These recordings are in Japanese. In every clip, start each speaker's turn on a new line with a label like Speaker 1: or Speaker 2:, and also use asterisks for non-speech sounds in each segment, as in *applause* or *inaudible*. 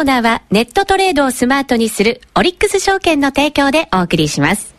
Speaker 1: ーナーはネットトレードをスマートにするオリックス証券の提供でお送りします。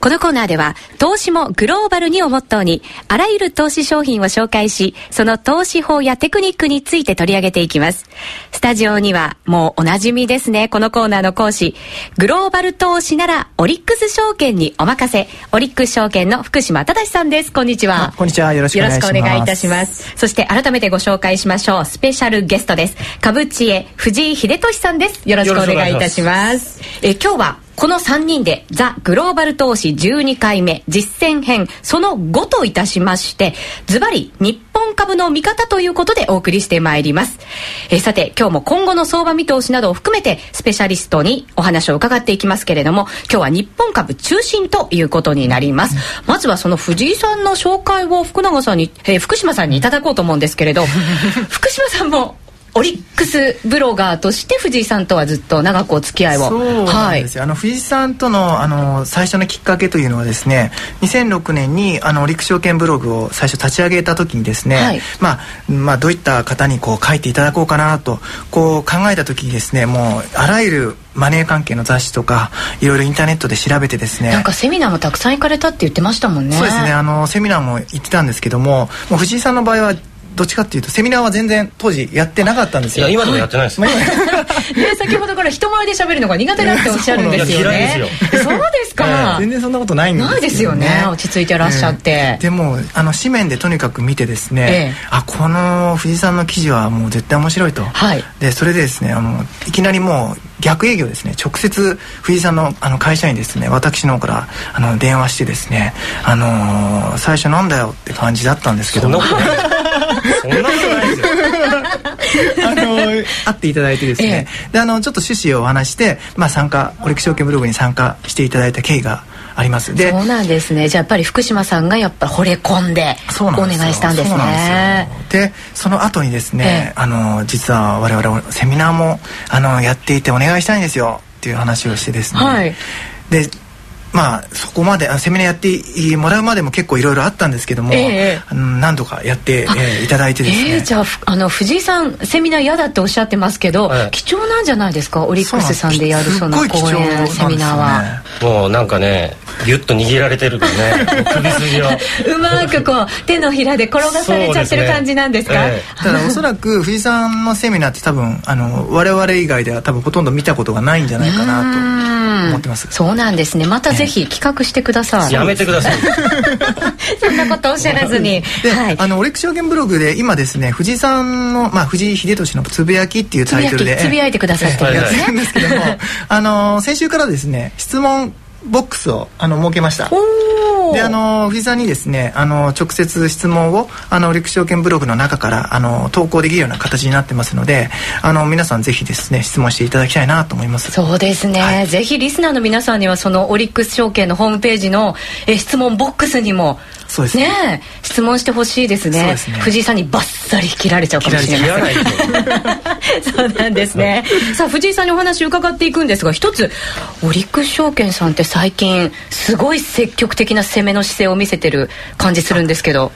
Speaker 1: このコーナーでは、投資もグローバルにをモットーに、あらゆる投資商品を紹介し、その投資法やテクニックについて取り上げていきます。スタジオには、もうおなじみですね、このコーナーの講師。グローバル投資なら、オリックス証券にお任せ。オリックス証券の福島正さんです。こんにちは。
Speaker 2: こんにちは。よろしくお願いします。よろしくお願いい
Speaker 1: たします。そして、改めてご紹介しましょう。スペシャルゲストです。株知恵、藤井秀俊さんです。よろしくお願いいたします。え今日は、この3人でザ・グローバル投資12回目実践編その5といたしましてズバリ日本株の見方ということでお送りしてまいります、えさて今日も今後の相場見通しなどを含めてスペシャリストにお話を伺っていきますけれども今日は日本株中心ということになります、まずはその藤井さんの紹介を福永さんに、えー、福島さんにいただこうと思うんですけれど *laughs* 福島さんもオリックスブロガーとして藤井さんとはずっと長くお付き合いを。
Speaker 2: そうなんですよ、はい、あの藤井さんとのあの最初のきっかけというのはですね2006年にあのオリックス証券ブログを最初立ち上げた時にですね、はい、まあ、まあどういった方にこう書いていただこうかなとこう考えた時にですねもうあらゆるマネー関係の雑誌とかいろいろインターネットで調べてですね
Speaker 1: なんかセミナーもたくさん行かれたって言ってましたもんね。
Speaker 2: そうですね。あのセミナーも行ってたんですけどももう藤井さんの場合はどっちかっていうとセミナーは全然当時やってなかったんですよ。
Speaker 3: 今でもやってないです、*laughs* ね、
Speaker 1: 先ほどから人前で喋るのが苦手だっておっしゃるんですよね。そうですか、
Speaker 2: 全然そんなことないんです
Speaker 1: ないですよね。落ち着いてらっしゃって、え
Speaker 2: ー、でもあの紙面でとにかく見てですね、えー、あこの藤井さんの記事はもう絶対面白いと、はい、でそれでですねあのいきなりもう逆営業ですね。直接藤井さんのあの会社にですね私の方からあの電話してですねあのー、最初なんだよって感じだったんですけども。
Speaker 3: そんなことない。ですよ。*laughs*
Speaker 2: あの会っていただいてですね、ええ、であのちょっと趣旨をお話して、まあ、参加オリック証券ブログに参加していただいた経緯があります。
Speaker 1: でそうなんですね。じゃあやっぱり福島さんがやっぱ惚れ込んでお願いしたんですね。
Speaker 2: でその後にですね、ええ、あの実は我々セミナーもあのやっていてお願いしたいんですよ。っていう話をしてですね、はい、でまあそこまでセミナーやってもらうまでも結構いろいろあったんですけども、えー、何度かやって、えー、いただいてですね、
Speaker 1: えー、じゃああの藤井さんセミナー嫌だっておっしゃってますけど、はい、貴重なんじゃないですか？オリックスさんでやるその講演、セミナーは。
Speaker 3: もうなんかねギュッと握られてるからね *laughs* 首筋を。
Speaker 1: うまくこう手のひらで転がされちゃってる感じなんですか、ね *laughs*
Speaker 2: え。ー、ただおそらく藤井さんのセミナーって多分あの我々以外では多分ほとんど見たことがないんじゃないかなと思ってます。
Speaker 1: そうなんですね。またぜひ企画してくださ
Speaker 3: い、やめてください。*laughs*
Speaker 1: そんなことおっしゃらずに。
Speaker 2: はい、あのオリックス証券ブログで今ですね藤井さんの、まあ、藤井秀俊のつぶやきっていうタイトルで。
Speaker 1: つぶやいてくださってる
Speaker 2: んですけどもあの先週からですね質問ボックスをあの設けました。であの藤井さんにですねあの直接質問をあの陸証券ブログの中からあの投稿できるような形になってますのであの皆さんぜひですね質問していただきたいなと思います。
Speaker 1: そうですね、はい、ぜひリスナーの皆さんにはそのオリックス証券のホームページのえ質問ボックスにも
Speaker 2: そうですね、ね、
Speaker 1: 質問してほしいですね、ね、藤井さんにバッサリ切られちゃうかもしれない *laughs* そうなんですね。さあ藤井さんにお話伺っていくんですが一つオリックス証券さんって最近すごい積極的な攻めの姿勢を見せてる感じするんですけど。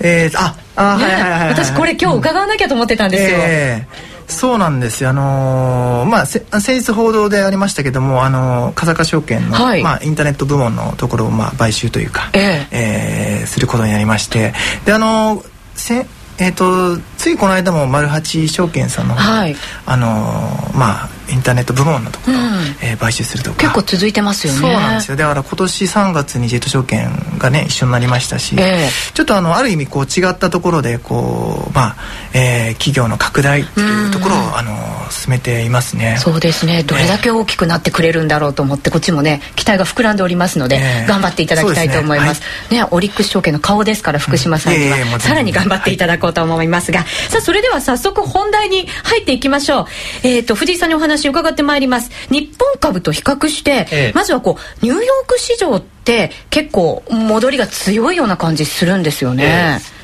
Speaker 2: えー、ああ、ね、はいはいはい、
Speaker 1: 私これ今日伺わなきゃと思ってたんですよ、えー
Speaker 2: そうなんですよ。あのー、まあ先日報道でありましたけどもあのー、風賀証券の、はい、まあ、インターネット部門のところを、まあ、買収というか、えー、えー、することになりまして。であのー、せえーと、ついこの間も丸八証券さんの、はい、あのー、まあインターネット部門のところ、うん、えー、買収するとか。
Speaker 1: 結構続いてますよね。
Speaker 2: そうなんですよ。だから今年3月にジェット証券がね一緒になりましたし、えー、ちょっとあのある意味こう違ったところでこうまあ、えー、企業の拡大っていうところを、うん、あの進めていますね。
Speaker 1: そうですね。どれだけ大きくなってくれるんだろうと思ってこっちもね期待が膨らんでおりますので、えー、頑張っていただきたいと思います。ね、はい、ね、オリックス証券の顔ですから福島さんには、うん、さらに頑張っていただこうと思いますが、はい、さあそれでは早速本題に入っていきましょう。えっ、ー、と藤井さんにお話伺ってまいります。日本株と比較して、ええ、まずはこうニューヨーク市場って結構戻りが強いような感じするんですよね。え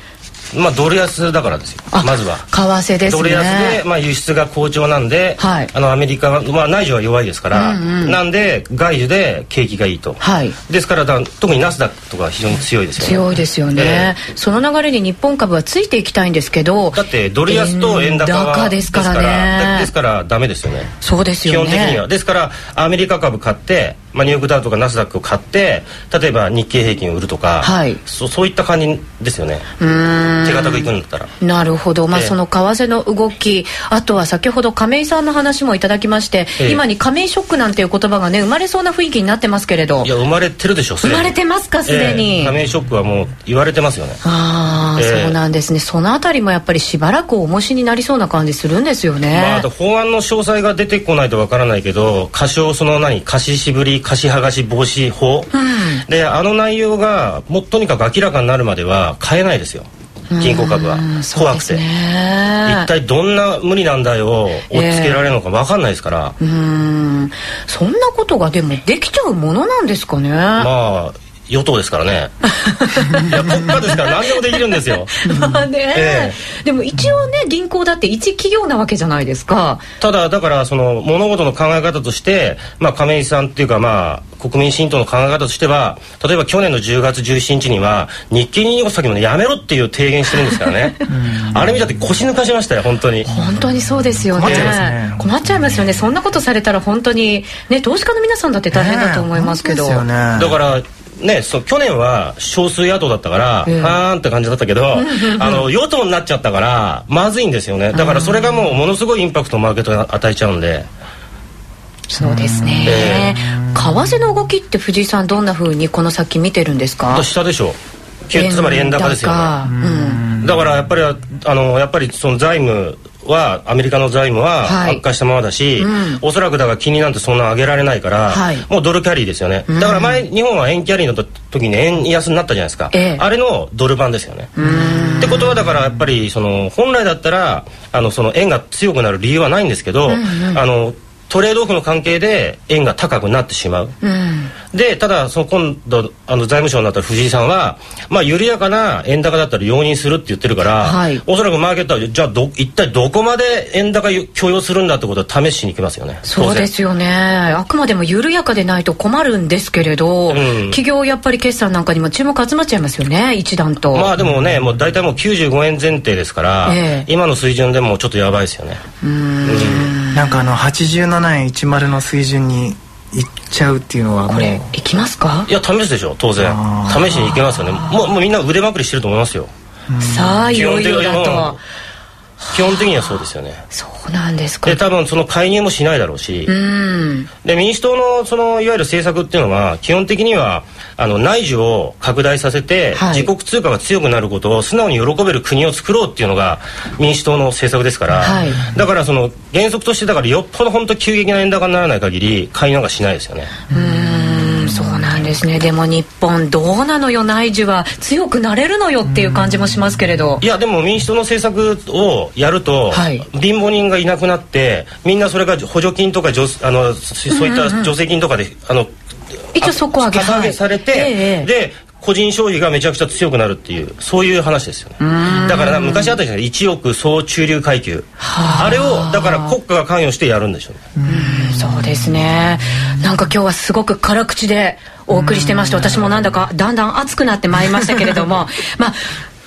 Speaker 3: まあドル安だからですよ。まずは。
Speaker 1: 為替ですね。
Speaker 3: ドル安で、まあ、輸出が好調なんで、はい、あのアメリカは、まあ、内需は弱いですから、うんうん、なんで外需で景気がいいと、はい、ですからだ特にナスダックとか非常に強いですよね。
Speaker 1: 強いですよね、えー、その流れに日本株はついていきたいんですけど
Speaker 3: だってドル安と円高は
Speaker 1: ですから
Speaker 3: ね。ですからダメですよね。
Speaker 1: そうですよ
Speaker 3: ね。基本的には。ですからアメリカ株買ってまあ、ニューヨークダウとかナスダックを買って例えば日経平均を売るとか、はい、そそういった感じですよね。手堅くいくんだったら。
Speaker 1: なるほど、まあ、その為替の動きあとは先ほど亀井さんの話もいただきまして、ええ、今に亀井ショックなんていう言葉がね生まれそうな雰囲気になってますけれど。
Speaker 3: いや生まれてるでしょ
Speaker 1: 生まれてますかすでに、
Speaker 3: え、亀井ショックはもう言われてますよね。
Speaker 1: ああ、そうなんですね。そのあたりもやっぱりしばらく重しになりそうな感じするんですよね。
Speaker 3: まあ法案の詳細が出てこないとわからないけど過少その何貸し渋り貸し剥がし防止法、うん、であの内容がもうとにかく明らかになるまでは買えないですよ。銀行株は。怖くて、一体どんな無理難題を追っつけられるのか分かんないですから、
Speaker 1: えー、うん。そんなことがでもできちゃうものなんですかね。ま
Speaker 3: あ与党ですからね。*laughs* いや国家ですから何でもできるんですよ。
Speaker 1: まあね、ええ、でも一応ね銀行だって一企業なわけじゃないですか。
Speaker 3: ただだからその物事の考え方としてまあ亀井さんっていうかまあ国民新党の考え方としては例えば去年の10月17日には日経225先もねやめろっていう提言してるんですからね。*laughs* あれ見たって腰抜かしましたよ本当に。
Speaker 1: 本当にそうですよね。困っちゃいますね。困っちゃいますよね。そんなことされたら本当にね投資家の皆さんだって大変だと思いますけど、ね、
Speaker 3: だからね、そう去年は少数野党だったから、えー、はーんって感じだったけど *laughs* あの与党になっちゃったからまずいんですよね。だからそれがもうものすごいインパクトマーケットに与えちゃうんで。
Speaker 1: そうですね、えー、為替の動きって藤井さんどんなふうにこの先見てるんん
Speaker 3: ですか？下でしょつまり円高ですよね、うん、だからやっぱりあのやっぱりその財務はアメリカの財務は悪化したままだし、はいうん、おそらくだから金利なんてそんな上げられないから、はい、もうドルキャリーですよね、だから前日本は円キャリーの時に円安になったじゃないですか、えあれのドル版ですよね。ってことはだからやっぱりその本来だったらあのその円が強くなる理由はないんですけど、うんうん、あのトレードオフの関係で円が高くなってしまう、うん、でただその今度あの財務省になった藤井さんは、まあ、緩やかな円高だったら容認するって言ってるから、はい、おそらくマーケットはじゃあど一体どこまで円高許容するんだってことを試しに行きますよね。
Speaker 1: そうですよね。あくまでも緩やかでないと困るんですけれど、うん、企業やっぱり決算なんかにも注目集まっちゃいますよね一段と。
Speaker 3: まあでもねもう大体もう95円前提ですから、えー、今の水準でもちょっとやばいですよね。
Speaker 2: うんなんかあの87円10の水準にいっちゃうっていうのは
Speaker 1: これいきますか？
Speaker 3: いや試すでしょ当然。試しにいけますよね。もうもうみんな腕まくりしてると思いますよ。
Speaker 1: さあいよいよだと。
Speaker 3: 基本的にはそうですよね。
Speaker 1: そうなんですか。
Speaker 3: で多分その介入もしないだろうしで民主党のそのいわゆる政策っていうのは基本的にはあの内需を拡大させて、はい、自国通貨が強くなることを素直に喜べる国を作ろうっていうのが民主党の政策ですから、はい、だからその原則としてだからよっぽど本当急激な円高にならない限り介入がしないですよね
Speaker 1: ですね。でも日本どうなのよ内需は強くなれるのよっていう感じもしますけれど。
Speaker 3: いやでも民主党の政策をやると、はい、貧乏人がいなくなってみんなそれが補助金とかあのそういった助成金とかで、あの
Speaker 1: 一応底上げ。
Speaker 3: 上げされて、えで個人消費がめちゃくちゃ強くなるっていうそういう話ですよね。だから昔あったじゃない1億総中流階級。あ。れをだから国家が関与してやるんでしょうね。
Speaker 1: うそうですね。なんか今日はすごく辛口でお送りしてまして私もなんだかだんだん熱くなってまいりましたけれども *laughs* まあ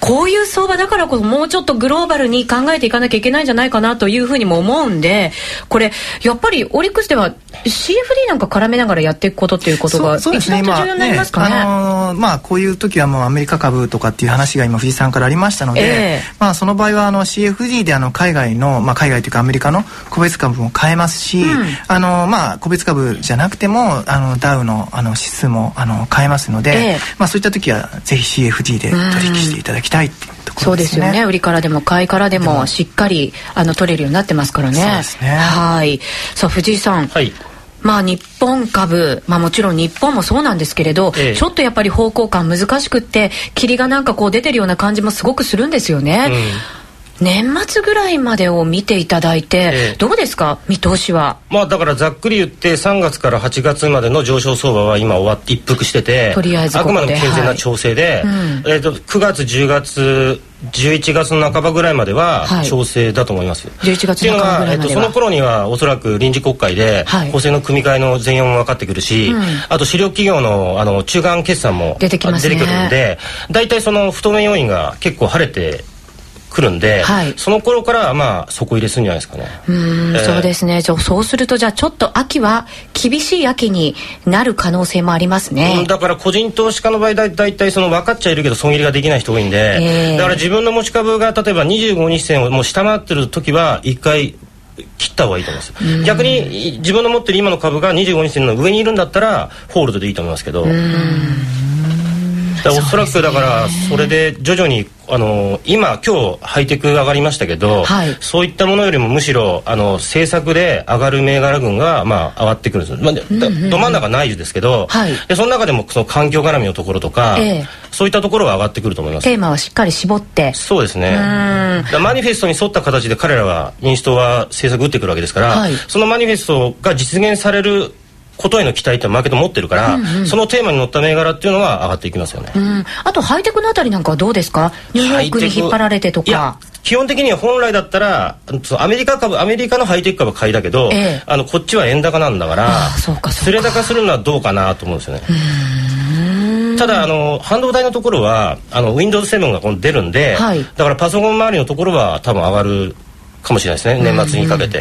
Speaker 1: こういう相場だからこそもうちょっとグローバルに考えていかなきゃいけないんじゃないかなというふうにも思うんでこれやっぱりオリックスでは CFD なんか絡めながらやっていくことっていうことが一番重要になりますかね。ね
Speaker 2: あのー、まあこういう時はもうアメリカ株とかっていう話が今藤井さんからありましたので、えー、まあその場合はあの CFD であの海外のまあ海外というかアメリカの個別株も買えますし、うん、あのまあ個別株じゃなくてもあのダウのあの指数もあの買えますので、えー、まあそういった時はぜひ CFD で取引していただきたいっていうところですね。そうですよね。
Speaker 1: 売りからでも買いからでもしっかりあの取れるようになってますからね。そうですね。はい。さあ藤井さん。はい。まあ日本株、まあもちろん日本もそうなんですけれど、ええ、ちょっとやっぱり方向感難しくって、霧がなんかこう出てるような感じもすごくするんですよね。うん年末ぐらいまでを見ていただいて、えー、どうですか？見通しは。
Speaker 3: まあだからざっくり言って3月から8月までの上昇相場は今終わって一服してて
Speaker 1: とりあえずあ
Speaker 3: くまでも健全な調整で、はい。うん、えーと、9月10月11月の半ばぐらいまでは調整だと思います。はい、
Speaker 1: 11月の半ばぐらいまでは、え
Speaker 3: っと、その頃にはおそらく臨時国会で補正の組み替えの全容も分かってくるし、はい、あと主力企業のあの中間決算も
Speaker 1: 出てきます、ね、
Speaker 3: 出てくるんで大体その不透明要因が結構晴れてくるんで、はい、その頃からまあ底入れするんじゃないですかね。
Speaker 1: うん、えー、そうですね。じゃそうするとじゃあちょっと秋は厳しい秋になる可能性もありますね、
Speaker 3: うん、だから個人投資家の場合だいたいその分かっちゃいるけど損切りができない人多いんで、えー、だから自分の持ち株が例えば25日線をもう下回ってる時は一回切った方がいいと思います。逆に自分の持ってる今の株が25日線の上にいるんだったらホールドでいいと思いますけどおそらくだからそれで徐々にあの今今日ハイテク上がりましたけど、はい、そういったものよりもむしろあの政策で上がる銘柄群がまあ上がってくるんです、まあ、ど真ん中ないですけど、はい、でその中でもその環境絡みのところとか、えー、そういったところは上がってくると思います。
Speaker 1: テーマはしっかり絞って。
Speaker 3: そうですね。マニフェストに沿った形で彼らは民主党は政策打ってくるわけですから、はい、そのマニフェストが実現されることへの期待ってマーケット持ってるから、うんうん、そのテーマに乗った銘柄っていうのは上がっていきますよね、うん、
Speaker 1: あとハイテクのあたりなんかはどうですか？ニューヨークに引っ張られてとか。
Speaker 3: 基本的には本来だったらアメリカ株アメリカのハイテク株買いだけど、ええ、あのこっちは円高なんだからすれ高するのはどうかなと思うんですよね。ただあの半導体のところはあの Windows7 が今度出るんで、はい、だからパソコン周りのところは多分上がるかもしれないですね。年末にかけて。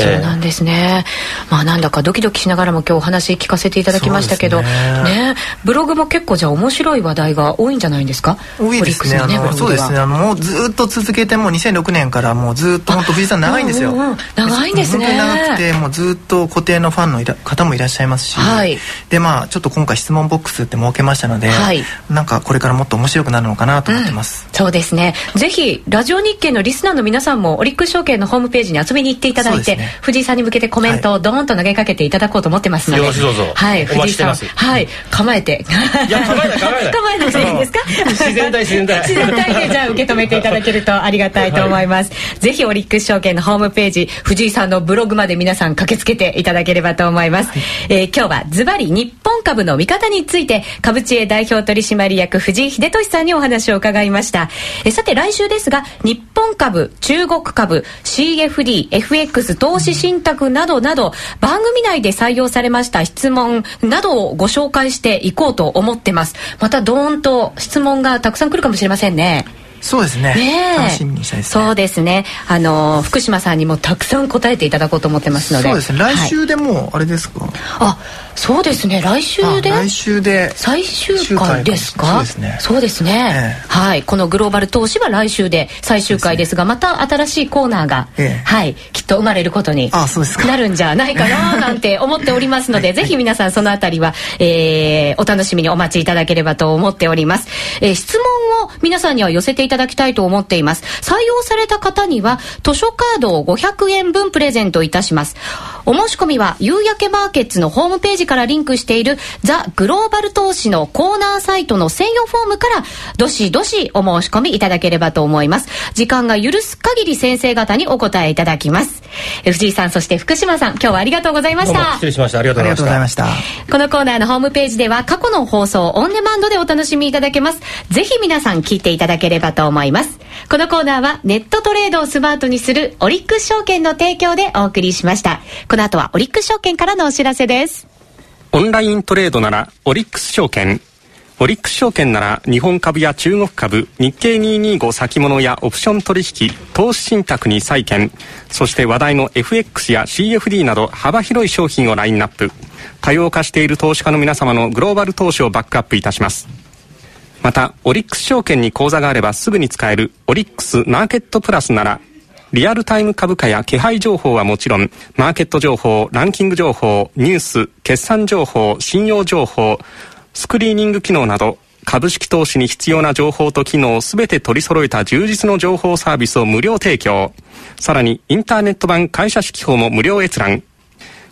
Speaker 1: そうなんですね、まあなんだかドキドキしながらも今日お話聞かせていただきましたけどね。ブログも結構じゃあ面白い話題が多いんじゃないんですか？
Speaker 2: 多いですね。ねあのそうですね。あのもうずっと続けてもう2006年からもうずっと本当藤井さん長いんですよ、うんうん、
Speaker 1: 長いんですね。
Speaker 2: 長くてもうずっと固定のファンの方もいらっしゃいますし、はい、でまあちょっと今回質問ボックスって設けましたので、はい、なんかこれからもっと面白くなるのかなと思ってます、
Speaker 1: うん、そうですね。ぜひラジオ日経のリスナーの皆さんもオリックス証券のホームページに遊びに行っていただいて、ね、藤井さんに向けてコメントをドーンと投げかけていただこうと思ってますので、
Speaker 3: よろしどうぞ。
Speaker 1: はい。藤井さんはい。構えて。
Speaker 3: いや構えない構えない。
Speaker 1: 構えなくていいんですか？
Speaker 3: 自然体自然体。
Speaker 1: 自然体でじゃあ受け止めていただけるとありがたいと思います、はい、ぜひオリックス証券のホームページ藤井さんのブログまで皆さん駆けつけていただければと思います、はい、えー、今日はズバリ日本株の見方について株知恵代表取締役藤井秀俊さんにお話を伺いました。えさて来週ですが日本株中国株 CFD FX 投資信託などなど番組内で採用されました質問などをご紹介していこうと思ってます。またドーンと質問がたくさん来るかもしれませんね。
Speaker 2: そうですね。ね楽しみにしたいです、
Speaker 1: ね、そうですね。あの福島さんにもたくさん答えていただこうと思ってますので。
Speaker 2: そうですね。来週でもあれですか、はい、
Speaker 1: あそうですね。来週で？
Speaker 2: 来週で。
Speaker 1: 最終回ですか？
Speaker 2: そうですね。
Speaker 1: ね、ええ、はい。このグローバル投資は来週で最終回ですが、ね、また新しいコーナーが、え、はい。きっと生まれることになるんじゃないかななんて思っておりますので、*laughs* はい、ぜひ皆さんそのあたりは、えー、お楽しみにお待ちいただければと思っております、えー、質問を皆さんには寄せていただきたいと思っています。採用された方には図書カードを500円分プレゼントいたします。お申し込みは夕焼けマーケッツのホームページからリンクしているザ・グローバル投資のコーナーサイトの専用フォームからどしどしお申し込みいただければと思います。時間が許す限り先生方にお答えいただきます。藤井さんそして福島さん今日はありがとうございました。
Speaker 3: 失礼しました。ありがとうございました。
Speaker 2: こ
Speaker 1: のコーナーのホームページでは過去の放送オンデマンドでお楽しみいただけます。ぜひ皆さん聞いていただければと思います。このコーナーはネットトレードをスマートにするオリックス証券の提供でお送りしました。この後はオリックス証券からのお知らせです
Speaker 4: オンライントレードならオリックス証券。オリックス証券なら日本株や中国株日経225先物やオプション取引投資信託に債券。そして話題の FX や CFD など幅広い商品をラインナップ。多様化している投資家の皆様のグローバル投資をバックアップいたします。またオリックス証券に口座があればすぐに使えるオリックスマーケットプラスならリアルタイム株価や気配情報はもちろん、マーケット情報、ランキング情報、ニュース、決算情報、信用情報、スクリーニング機能など、株式投資に必要な情報と機能をすべて取り揃えた充実の情報サービスを無料提供。さらに、インターネット版会社式法も無料閲覧。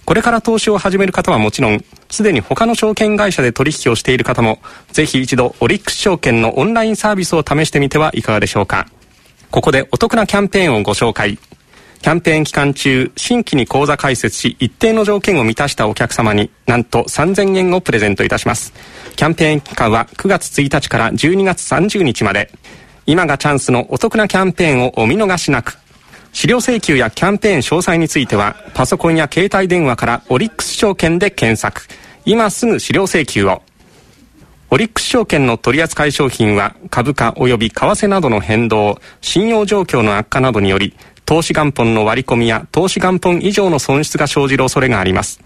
Speaker 4: これから投資を始める方はもちろん、すでに他の証券会社で取引をしている方も、ぜひ一度オリックス証券のオンラインサービスを試してみてはいかがでしょうか。ここでお得なキャンペーンをご紹介。キャンペーン期間中新規に口座開設し一定の条件を満たしたお客様になんと3000円をプレゼントいたします。キャンペーン期間は9月1日から12月30日まで。今がチャンスのお得なキャンペーンをお見逃しなく。資料請求やキャンペーン詳細についてはパソコンや携帯電話からオリックス証券で検索。今すぐ資料請求を。オリックス証券の取扱い商品は株価及び為替などの変動信用状況の悪化などにより投資元本の割り込みや投資元本以上の損失が生じる恐れがあります。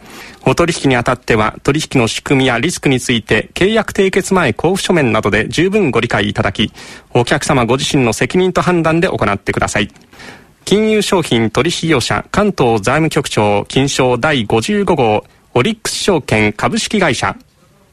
Speaker 4: お取引にあたっては取引の仕組みやリスクについて契約締結前交付書面などで十分ご理解いただき、お客様ご自身の責任と判断で行ってください。金融商品取引業者関東財務局長金賞第55号オリックス証券株式会社